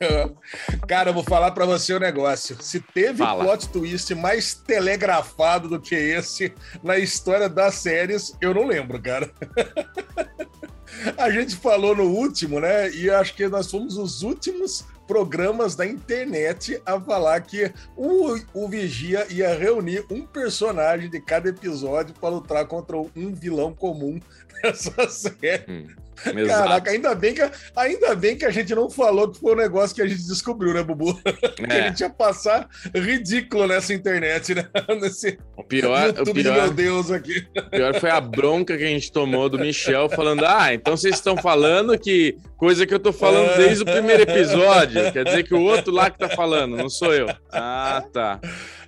Cara, eu vou falar para você o um negócio. Se teve Fala. plot twist mais telegrafado do que esse na história das séries, eu não lembro, cara. A gente falou no último, né? E acho que nós fomos os últimos programas da internet a falar que o, o Vigia ia reunir um personagem de cada episódio para lutar contra um vilão comum nessa série. Hum. Exato. Caraca, ainda bem, que, ainda bem que a gente não falou que foi um negócio que a gente descobriu, né, Bubu? É. que a gente ia passar ridículo nessa internet, né? Nesse o pior, YouTube o pior, meu Deus aqui. O pior foi a bronca que a gente tomou do Michel falando: ah, então vocês estão falando que coisa que eu tô falando desde o primeiro episódio. Quer dizer que o outro lá que tá falando, não sou eu. Ah, tá.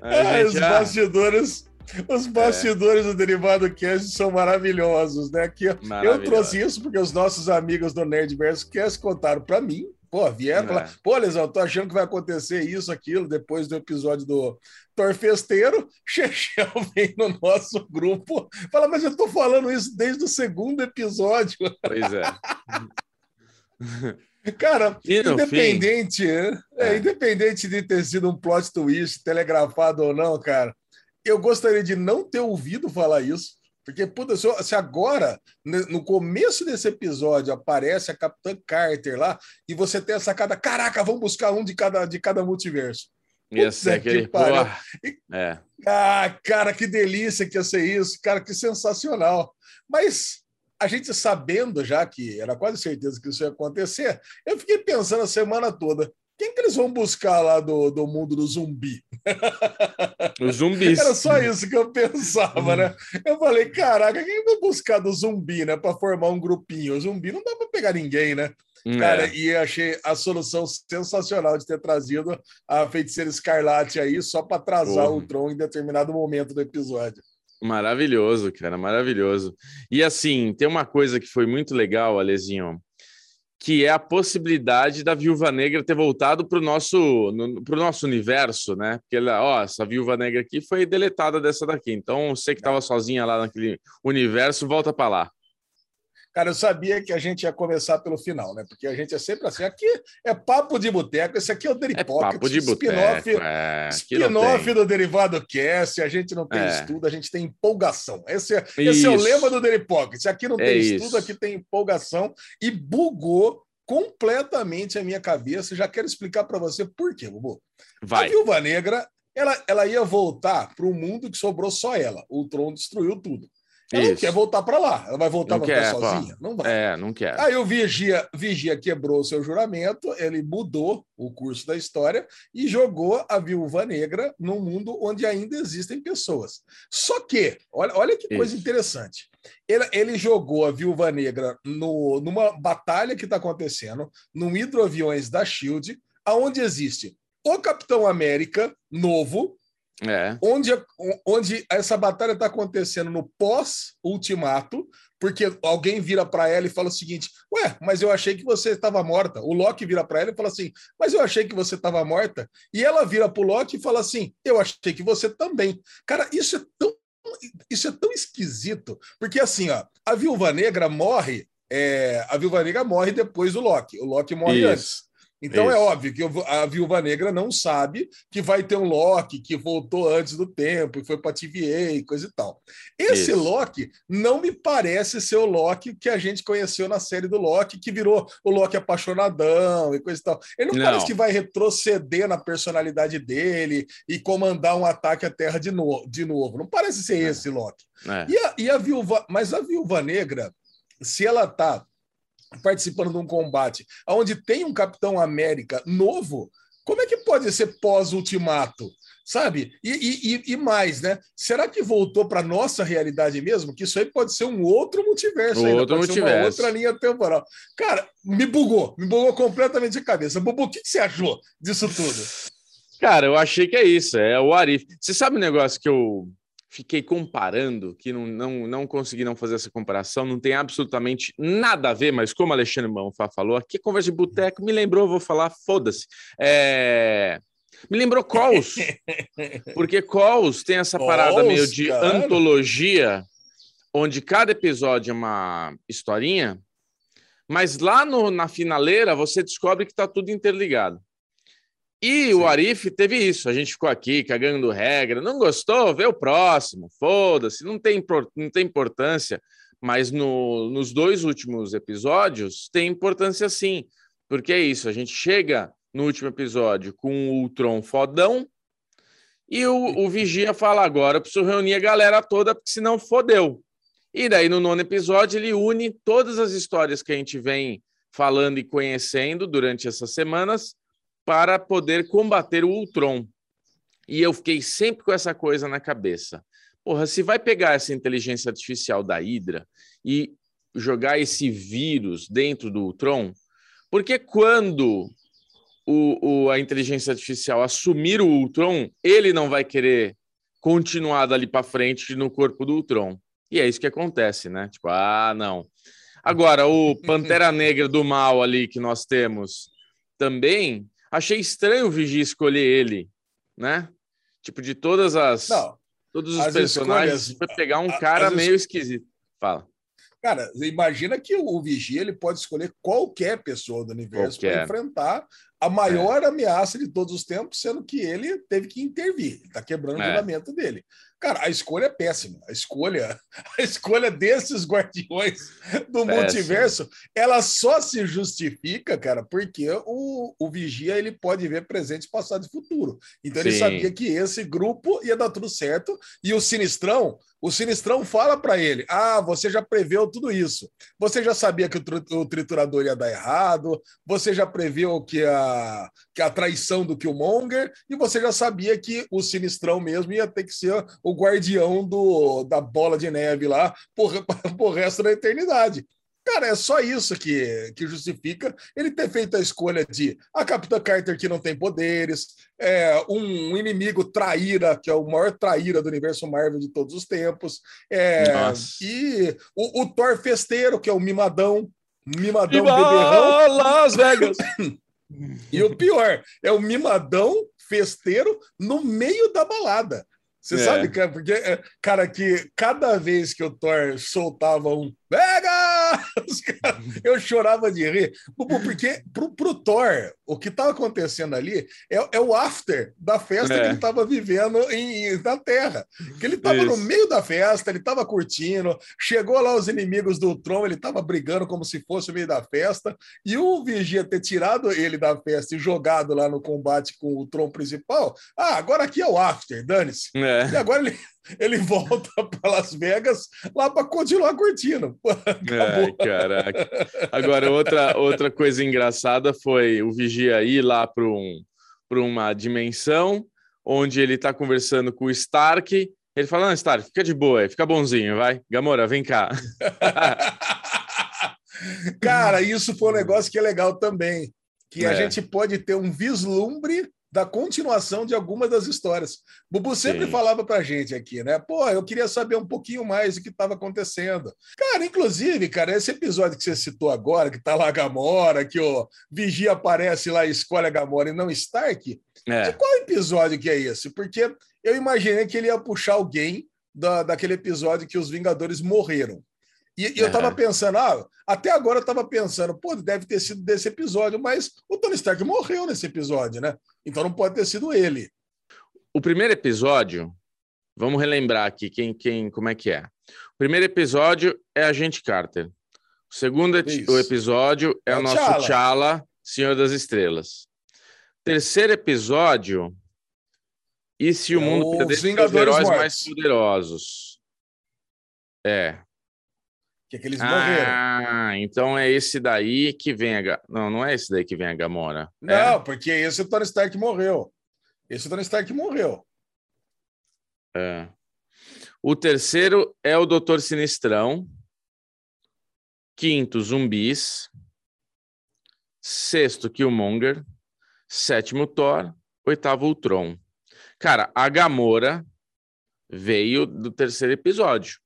É, gente, os bastidores os bastidores é. do Derivado Cast são maravilhosos, né? Que eu trouxe isso porque os nossos amigos do Nerdverso Cast contaram para mim. Pô, vieram é. falar, pô, Lesão, tô achando que vai acontecer isso, aquilo, depois do episódio do Torfesteiro, Chechel vem no nosso grupo, fala, mas eu tô falando isso desde o segundo episódio. Pois é. Cara, independente, é, é. independente de ter sido um plot twist, telegrafado ou não, cara, eu gostaria de não ter ouvido falar isso, porque puta, se agora, no começo desse episódio, aparece a Capitã Carter lá e você tem a sacada, caraca, vamos buscar um de cada, de cada multiverso. Ia ser aquele. E, é. Ah, cara, que delícia que ia ser isso, cara, que sensacional. Mas a gente sabendo já que era quase certeza que isso ia acontecer, eu fiquei pensando a semana toda. Quem que eles vão buscar lá do, do mundo do zumbi? Os zumbis. Era só isso que eu pensava, né? Eu falei, caraca, quem vai buscar do zumbi, né? Para formar um grupinho? O zumbi não dá para pegar ninguém, né? É. Cara, e achei a solução sensacional de ter trazido a feiticeira escarlate aí só para atrasar Porra. o Tron em determinado momento do episódio. Maravilhoso, cara, maravilhoso. E assim, tem uma coisa que foi muito legal, Alezinho, que é a possibilidade da Viúva Negra ter voltado para o nosso, no, nosso universo, né? Porque ela, ó, essa Viúva Negra aqui foi deletada dessa daqui. Então, você que estava sozinha lá naquele universo, volta para lá. Cara, eu sabia que a gente ia começar pelo final, né? Porque a gente é sempre assim. Aqui é papo de boteco, esse aqui é o Daily é papo de spin-off é, spin do Derivado Cast. A gente não tem é. estudo, a gente tem empolgação. Esse é, esse é o lema do Daily Pocket. Aqui não é tem estudo, isso. aqui tem empolgação. E bugou completamente a minha cabeça. Já quero explicar para você por quê, Bubu. Vai. A Viúva Negra, ela, ela ia voltar para um mundo que sobrou só ela. O Tron destruiu tudo. Ela Isso. não quer voltar para lá. Ela vai voltar para ficar sozinha? Não vai. É, não quer. Aí o Vigia, Vigia quebrou o seu juramento, ele mudou o curso da história e jogou a Viúva Negra num mundo onde ainda existem pessoas. Só que, olha, olha que Isso. coisa interessante. Ele, ele, jogou a Viúva Negra no, numa batalha que está acontecendo, num hidroaviões da SHIELD, aonde existe o Capitão América novo, é. Onde, onde essa batalha está acontecendo no pós-ultimato, porque alguém vira para ela e fala o seguinte: Ué, mas eu achei que você estava morta. O Loki vira para ela e fala assim: Mas eu achei que você estava morta. E ela vira para o Loki e fala assim: Eu achei que você também. Cara, isso é tão, isso é tão esquisito, porque assim, ó, a Viúva Negra morre. É, a Viúva Negra morre depois do Loki. O Loki morre isso. antes. Então é Isso. é óbvio que a Viúva Negra não sabe que vai ter um Loki que voltou antes do tempo e foi para TVA e coisa e tal. Esse Isso. Loki não me parece ser o Loki que a gente conheceu na série do Loki, que virou o Loki apaixonadão e coisa e tal. Ele não, não. parece que vai retroceder na personalidade dele e comandar um ataque à Terra de, no de novo. Não parece ser é. esse Loki. É. E, a, e a Viúva, mas a Viúva Negra, se ela tá participando de um combate onde tem um Capitão América novo, como é que pode ser pós-ultimato? Sabe? E, e, e, mais, né? Será que voltou para nossa realidade mesmo? Que isso aí pode ser um outro multiverso, outro ainda, multiverso. uma outra linha temporal. Cara, me bugou, me bugou completamente a cabeça. Bubu, o que, que você achou disso tudo? Cara, eu achei que é isso, é o Arif. Você sabe o um negócio que eu fiquei comparando, que não, não, não consegui não fazer essa comparação, não tem absolutamente nada a ver, mas como Alexandre Manfá falou, aqui conversa de boteco, me lembrou, vou falar, foda-se. É... Me lembrou Calls, porque Calls tem essa parada Calls, meio de cara. antologia, onde cada episódio é uma historinha, Mas lá no, na finaleira você descobre que está tudo interligado. E Sim. o Arif teve isso. A gente ficou aqui cagando regra. Não gostou? Vê o próximo. Foda-se. Não tem, não tem importância. Mas no, nos dois últimos episódios tem importância sim. Porque é isso. A gente chega no último episódio com o Ultron fodão. E o, o Vigia fala agora: eu preciso reunir a galera toda, porque senão fodeu. E daí, no nono episódio, ele une todas as histórias que a gente vem falando e conhecendo durante essas semanas para poder combater o Ultron. E eu fiquei sempre com essa coisa na cabeça. Porra, se vai pegar essa inteligência artificial da Hydra e jogar esse vírus dentro do Ultron, porque quando o, o, a inteligência artificial assumir o Ultron, ele não vai querer continuar dali para frente no corpo do Ultron. E é isso que acontece, né? Tipo, ah, não. Agora, o Pantera Negra do mal ali que nós temos também, Achei estranho o Vigia escolher ele, né? Tipo, de todas as. Não, todos os personagens, escolhas, foi pegar um cara as, meio esquisito. Fala. Cara, imagina que o Vigia ele pode escolher qualquer pessoa do universo para enfrentar a maior é. ameaça de todos os tempos, sendo que ele teve que intervir. Está quebrando é. o julgamento dele. Cara, a escolha é péssima. A escolha, a escolha desses guardiões do Péssimo. multiverso, ela só se justifica, cara, porque o, o Vigia ele pode ver presente, passado e futuro. Então Sim. ele sabia que esse grupo ia dar tudo certo e o Sinistrão, o Sinistrão fala para ele: "Ah, você já preveu tudo isso. Você já sabia que o, o triturador ia dar errado, você já previu que a a traição do Killmonger e você já sabia que o Sinistrão mesmo ia ter que ser o o guardião do, da bola de neve lá por, por resto da eternidade. Cara, é só isso que, que justifica ele ter feito a escolha de a Capitã Carter que não tem poderes, é, um inimigo traíra, que é o maior traíra do universo Marvel de todos os tempos, é, e o, o, Thor festeiro, que é o mimadão, mimadão Viva beberrão. Las Vegas! e o pior, é o mimadão festeiro no meio da balada. Você é. sabe, cara, porque, é, cara, que cada vez que o Thor soltava um Pega! Eu chorava de rir. Porque pro, pro Thor, o que estava acontecendo ali é, é, o after da festa é. que ele estava vivendo em, na Terra. Que ele estava no meio da festa, ele estava curtindo, chegou lá os inimigos do Tron, ele estava brigando como se fosse o meio da festa, e o Vigia ter tirado ele da festa e jogado lá no combate com o Tron principal. Ah, agora aqui é o after, dane-se. É. E agora ele ele volta para Las Vegas lá para continuar curtindo. Ai, caraca. Agora, outra, outra coisa engraçada foi o Vigia ir lá para um, uma dimensão onde ele está conversando com o Stark. Ele fala: Não, Stark, fica de boa, fica bonzinho, vai. Gamora, vem cá. Cara, isso foi um negócio que é legal também. Que é. a gente pode ter um vislumbre da continuação de algumas das histórias. Bubu sempre Sim. falava pra gente aqui, né? Pô, eu queria saber um pouquinho mais do que estava acontecendo. Cara, inclusive, cara, esse episódio que você citou agora, que tá lá a Gamora, que o Vigia aparece lá e escolhe a Gamora e não Stark, é. de qual episódio que é esse? Porque eu imaginei que ele ia puxar alguém da, daquele episódio que os Vingadores morreram. E, e eu estava pensando, ah, até agora eu estava pensando, pô, deve ter sido desse episódio, mas o Tony Stark morreu nesse episódio, né? Então não pode ter sido ele. O primeiro episódio, vamos relembrar aqui quem, quem, como é que é. O primeiro episódio é a gente Carter. O segundo o episódio é, é o nosso T'Challa, Senhor das Estrelas. Terceiro episódio, e se o é mundo perdesse os heróis mortos. mais poderosos? É, que, é que eles ah, morreram. então é esse daí que vem a. Não, não é esse daí que vem a Gamora. Não, é? porque esse o Tony Stark morreu. Esse o Tony Stark morreu. É. O terceiro é o Doutor Sinistrão. Quinto, zumbis. Sexto, Killmonger. Sétimo, Thor. Oitavo, Ultron. Cara, a Gamora veio do terceiro episódio.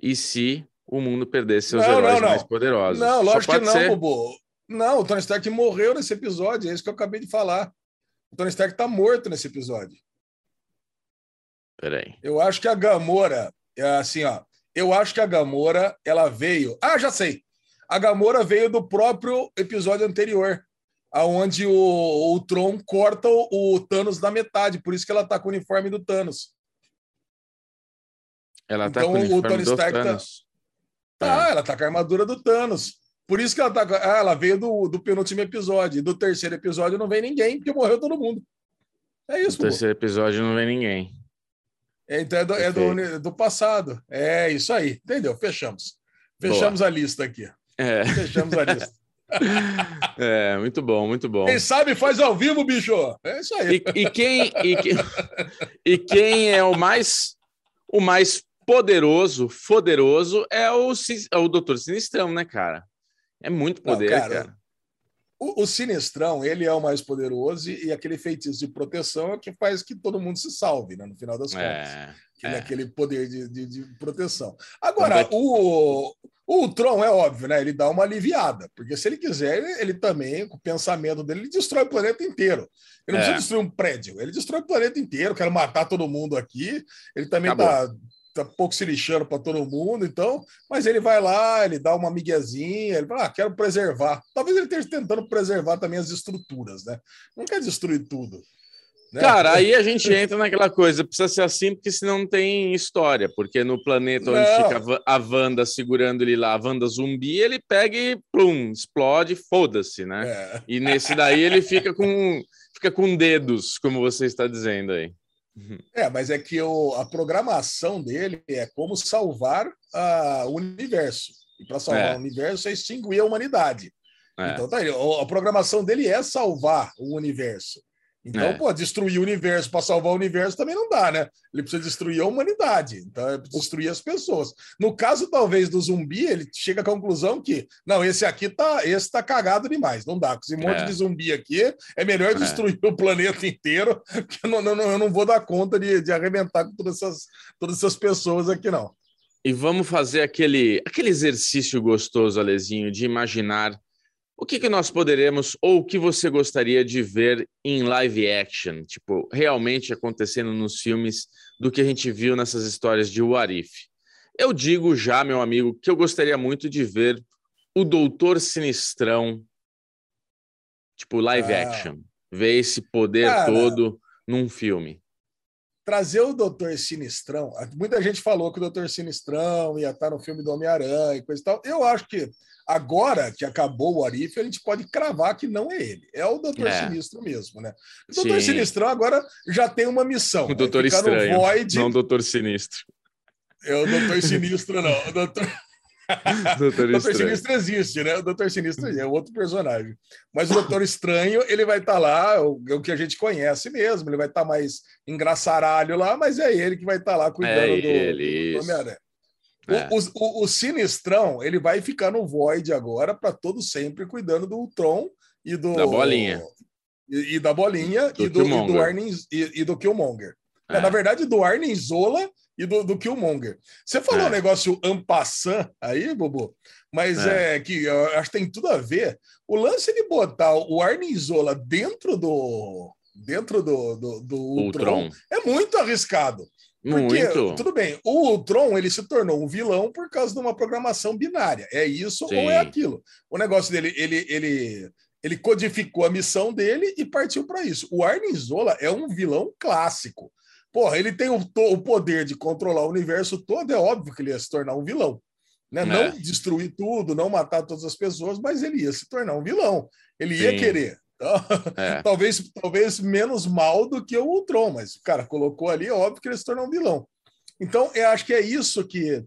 E se o mundo perdesse seus não, heróis não, não. mais poderosos. Não, lógico que não, ser... Bobo. Não, o Tony Stark morreu nesse episódio, é isso que eu acabei de falar. O Tony Stark tá morto nesse episódio. Peraí. Eu acho que a Gamora, é assim, ó. Eu acho que a Gamora, ela veio. Ah, já sei. A Gamora veio do próprio episódio anterior, aonde o, o Tron corta o, o, Thanos na metade, por isso que ela tá com o uniforme do Thanos. Ela tá então, com o uniforme o Tony Stark tá- Thanos. Tá, tá, ela tá com a armadura do Thanos. Por isso que ela tá. Ah, ela veio do, do penúltimo episódio. Do terceiro episódio não vem ninguém, porque morreu todo mundo. É isso, No terceiro episódio não vem ninguém. É, então é, do, é do, do, passado. É isso aí. Entendeu? Fechamos. Fechamos Boa. a lista aqui. É. Fechamos a lista. É, muito bom, muito bom. Quem sabe faz ao vivo, bicho. É isso aí. E, e quem, e, e, quem é o mais o mais poderoso, poderoso é o, é o Doutor Sinistrão, né, cara? É muito poder, Não, cara. cara. O, o, Sinistrão, ele é o mais poderoso e, e, aquele feitiço de proteção é o que faz que todo mundo se salve, né, no final das é, contas. É, é. aquele poder de, de, de proteção. Agora, é o, o Tron é óbvio, né? Ele dá uma aliviada, porque se ele quiser, ele, ele também, com o pensamento dele, ele destrói o planeta inteiro. Ele não é. precisa destruir um prédio, ele destrói o planeta inteiro, quer matar todo mundo aqui. Ele também está tá pouco se lixando para todo mundo, então, mas ele vai lá, ele dá uma miguezinha, ele fala, ah, quero preservar. Talvez ele esteja tentando preservar também as estruturas, né? Não quer destruir tudo. Né? Cara, aí a gente entra naquela coisa, precisa ser assim, porque senão não tem história, porque no planeta onde não. fica a Wanda segurando ele lá, a Wanda zumbi, ele pega e plum, explode, foda-se, né? É. E nesse daí ele fica com fica com dedos, como você está dizendo aí. É, mas é que o, a programação dele é como salvar a, o universo. E para salvar é. o universo é extinguir a humanidade. É. Então tá aí. A programação dele é salvar o universo. Então, é. pô, destruir o universo para salvar o universo também não dá, né? Ele precisa destruir a humanidade, então é destruir as pessoas. No caso, talvez, do zumbi, ele chega à conclusão que, não, esse aqui tá, esse tá cagado demais, não dá. Com esse monte é. de zumbi aqui, é melhor é. destruir o planeta inteiro, que eu não, não, eu não vou dar conta de, de arrebentar com todas essas, todas essas pessoas aqui, não. E vamos fazer aquele, aquele exercício gostoso, Alezinho, de imaginar o que, que nós poderemos ou o que você gostaria de ver em live action, tipo, realmente acontecendo nos filmes do que a gente viu nessas histórias de What If? Eu digo já, meu amigo, que eu gostaria muito de ver o Doutor Sinistrão, tipo, live ah. action. Ver esse poder Cara, todo num filme. Trazer o Doutor Sinistrão, muita gente falou que o Doutor Sinistrão ia estar no filme do Homem-Aranha e coisa e tal. Eu acho que Agora que acabou o Arif, a gente pode cravar que não é ele. É o Doutor é. Sinistro mesmo, né? O Doutor Sim. Sinistrão agora já tem uma missão. O Doutor Estranho, Void... não o Doutor Sinistro. É o Doutor Sinistro, não. O Doutor... Doutor, Doutor Sinistro existe, né? O Doutor Sinistro é outro personagem. Mas o Doutor Estranho, ele vai estar tá lá, o, o, que a gente conhece mesmo, ele vai estar tá mais engraçaralho lá, mas é ele que vai estar tá lá cuidando é ele, do, do Homem-Aranha. É. O, o, o, Sinistrão, ele vai ficar no Void agora para todo sempre, cuidando do Tron e do. Da bolinha. E, e da bolinha do e, do, e do Arnim, e, e, do Killmonger. É. Na verdade, do Arnim Zola e do, do Killmonger. Você falou é. um negócio ampassant aí, Bobo, mas é. é. que eu acho que tem tudo a ver. O lance de botar o Arnim Zola dentro do dentro do, do, do Ultron, Ultron é muito arriscado. Porque, Muito. tudo bem, o Ultron ele se tornou um vilão por causa de uma programação binária. É isso Sim. ou é aquilo. O negócio dele, ele, ele, ele codificou a missão dele e partiu para isso. O Arnim Zola é um vilão clássico. Porra, ele tem o, o, poder de controlar o universo todo, é óbvio que ele ia se tornar um vilão. Né? É. Não destruir tudo, não matar todas as pessoas, mas ele ia se tornar um vilão. Ele Sim. ia querer é. talvez, talvez menos mal do que o Ultron, mas o cara colocou ali, é óbvio que ele se tornou um vilão. Então, eu acho que é isso que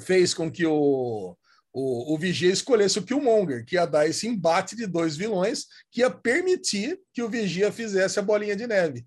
fez com que o, o, o Vigia escolhesse o Killmonger, que ia dar esse embate de dois vilões, que ia permitir que o Vigia fizesse a bolinha de neve.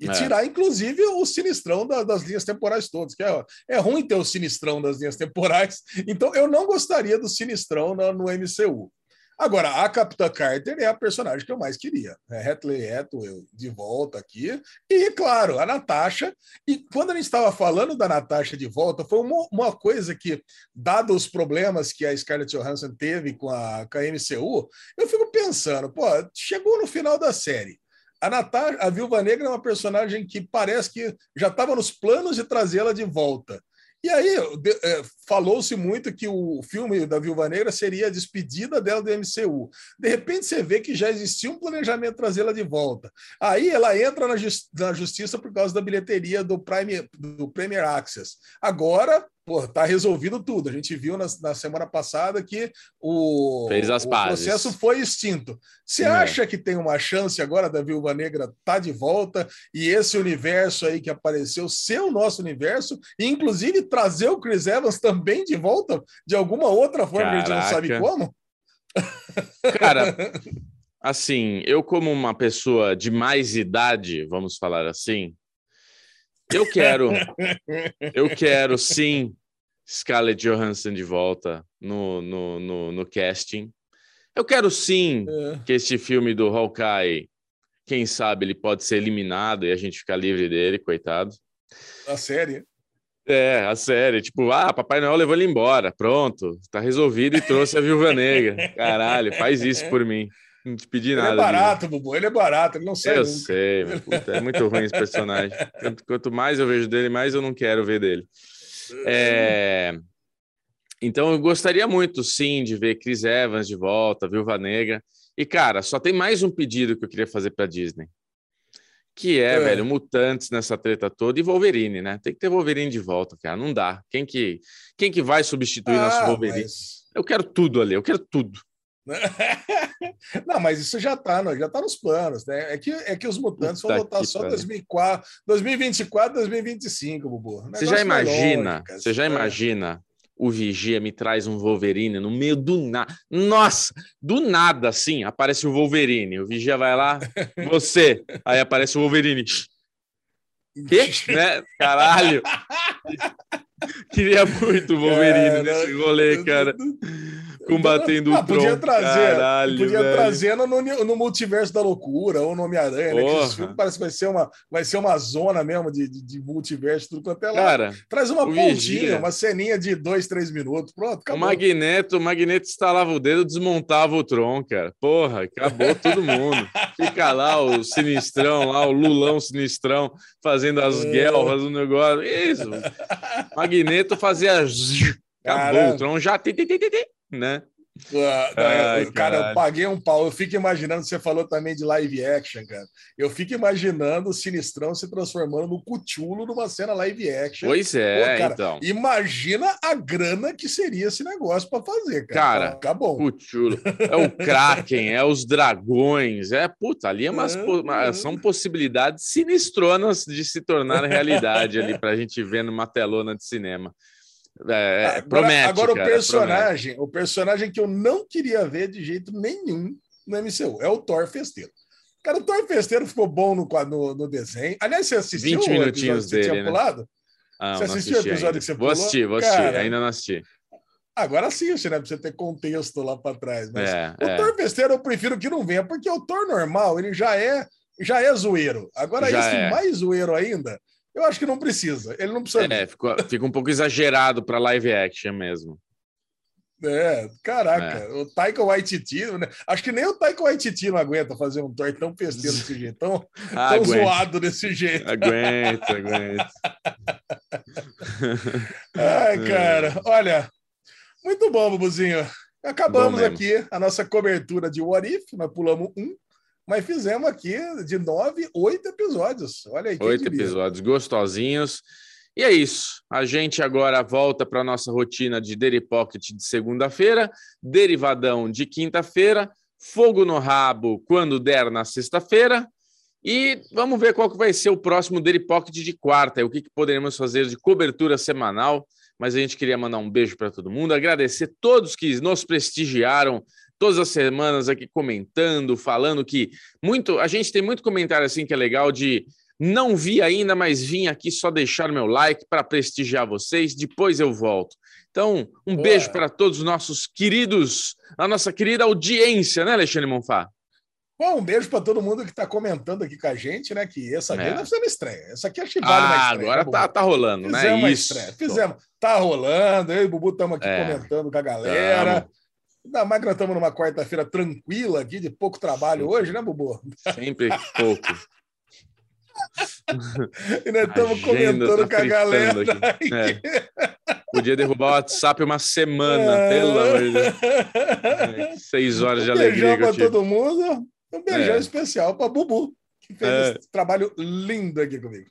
E é. tirar, inclusive, o sinistrão da, das linhas temporais todas, que é, é ruim ter o sinistrão das linhas temporais. Então, eu não gostaria do sinistrão no, no MCU. Agora, a Capitã Carter é a personagem que eu mais queria. É Hatley Atwell de volta aqui. E, claro, a Natasha. E quando a gente estava falando da Natasha de volta, foi uma, uma coisa que, dado os problemas que a Scarlett Johansson teve com a, com a MCU, eu fico pensando, pô, chegou no final da série. A Natasha, a Viúva Negra é uma personagem que parece que já estava nos planos de trazê-la de volta. E aí é, falou-se muito que o filme da Viúva Negra seria a despedida dela do MCU. De repente você vê que já existia um planejamento trazê-la de volta. Aí ela entra na, justiça por causa da bilheteria do Prime do Premier Access. Agora pô, tá resolvido tudo. A gente viu na, na semana passada que o, o processo foi extinto. Você é. acha que tem uma chance agora da Viúva Negra tá de volta e esse universo aí que apareceu ser o nosso universo, e inclusive trazer o Chris Evans também de volta de alguma outra forma Caraca. que a gente não sabe como? Cara, assim, eu como uma pessoa de mais idade, vamos falar assim, eu quero, eu quero sim Scarlett Johansson de volta no, no, no, no casting. Eu quero sim é. que este filme do Hawkeye, quem sabe ele pode ser eliminado e a gente ficar livre dele, coitado. A série? É, a série. Tipo, ah, Papai Noel levou ele embora. Pronto, tá resolvido e trouxe a Viúva Negra. Caralho, faz isso por mim. Não te pedi nada. Ele é barato, Bubu. Ele é barato, ele não sai. Eu nunca. sei, puta, é muito ruim esse personagem. Quanto, mais eu vejo dele, mais eu não quero ver dele. É... Então eu gostaria muito, sim, de ver Chris Evans de volta, Viúva Negra. E, cara, só tem mais um pedido que eu queria fazer para Disney. Que é, é, velho, Mutantes nessa treta toda e Wolverine, né? Tem que ter Wolverine de volta, cara. Não dá. Quem que, quem que vai substituir ah, nosso Wolverine? Mas... Eu quero tudo ali, eu quero tudo. Não, mas isso já está já tá nos planos, né? É que, é que os mutantes Puta vão voltar só 2004, 2024, 2025, Bubu. Você já imagina, longe, você já é. imagina o Vigia me traz um Wolverine no meio do nada. Nossa, do nada, assim, aparece o Wolverine. O Vigia vai lá, você, aí aparece o Wolverine. Que? né? Caralho. Queria muito o Wolverine nesse rolê, cara combatendo ah, o podia Tron. trazer, Caralho, podia velho. trazer no, no, multiverso da loucura ou no Homem-Aranha, né? Que esse filme parece que vai ser uma, vai ser uma zona mesmo de, de, de multiverso, tudo quanto é lá. Cara, Traz uma pontinha, uma ceninha de dois, três minutos. Pronto, acabou. O Magneto, o Magneto instalava o dedo, desmontava o Tron, cara. Porra, acabou todo mundo. Fica lá o sinistrão, lá, o Lulão sinistrão, fazendo as é. guerras, o negócio. Isso. Magneto fazia. Acabou, Caramba. o Tron já né? Uh, Ai, cara, eu paguei um pau. Eu fico imaginando, você falou também de live action, cara. Eu fico imaginando o Sinistrão se transformando no Cuchulo numa cena live action. Pois é, Pô, cara, então. Imagina a grana que seria esse negócio para fazer, cara. Cara, acabou. Cuchulo. É o Kraken, é os dragões, é puta, ali é umas, é, são possibilidades sinistronas de se tornar realidade ali pra gente ver numa telona de cinema. É, é, agora, promete. Agora cara, o personagem, promete. o personagem que eu não queria ver de jeito nenhum no MCU é o Thor Festeiro. Cara, o Thor Festeiro ficou bom no, no, no desenho. Aliás, você assistiu 20 minutinhos dele, você tinha né? pulado? Ah, você assistiu o episódio ainda. que você pulou? Vou assistir, vou assistir. Cara, ainda não assisti. Agora assiste, né? Pra você ter contexto lá para trás. Mas é, o é. Thor Festeiro eu prefiro que não venha, porque o Thor normal, ele já é já é zoeiro. Agora, já esse é. mais zoeiro ainda, eu acho que não precisa. Ele não precisa. É, fica, fica um pouco exagerado para live action mesmo. É, caraca, é. o Taika Waititi, né? acho que nem o Taika Waititi não aguenta fazer um Thor tão festeiro desse jeito, tão, ah, tão zoado desse jeito. Aguenta, aguenta. Ai, cara, olha, muito bom, Bubuzinho. Acabamos aqui a nossa cobertura de What If, nós pulamos um, mas fizemos aqui de nove, oito episódios. Olha aí. Oito episódios gostosinhos. E é isso. A gente agora volta para a nossa rotina de Daily Pocket de segunda-feira, Derivadão de quinta-feira, Fogo no Rabo quando der na sexta-feira. E vamos ver qual que vai ser o próximo Daily Pocket de quarta, e o que, que poderemos fazer de cobertura semanal. Mas a gente queria mandar um beijo para todo mundo, agradecer todos que nos prestigiaram todas as semanas aqui comentando, falando que muito. A gente tem muito comentário assim que é legal de não vi ainda, mas vim aqui só deixar meu like para prestigiar vocês. Depois eu volto. Então, um Ué. beijo para todos os nossos queridos, a nossa querida audiência, né, Alexandre Monfá? Bom, um beijo para todo mundo que está comentando aqui com a gente, né? Que essa é. deve ser uma estreia. Essa aqui que vale ah, uma estreia. Agora né, tá, tá rolando, né? Fizemos né? Isso. Estreia. Fizemos. Tá rolando. Eu e o Bubu estamos aqui é. comentando com a galera. Tamo. Ainda mais que nós estamos numa quarta-feira tranquila aqui, de pouco trabalho hoje, né, Bubu? Sempre pouco. e nós estamos comentando tá com a galera. É. Podia derrubar o WhatsApp uma semana, é... pelo amor de Deus. Seis horas de um alegria. Beijão para todo mundo. Um beijão é. especial para Bubu, que fez é. esse trabalho lindo aqui comigo.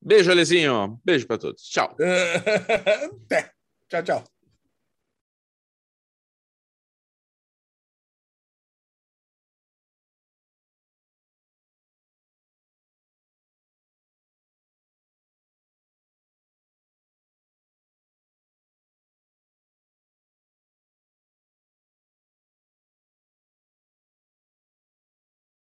Beijo, Alezinho. Beijo para todos. Tchau. Até. Tchau, tchau.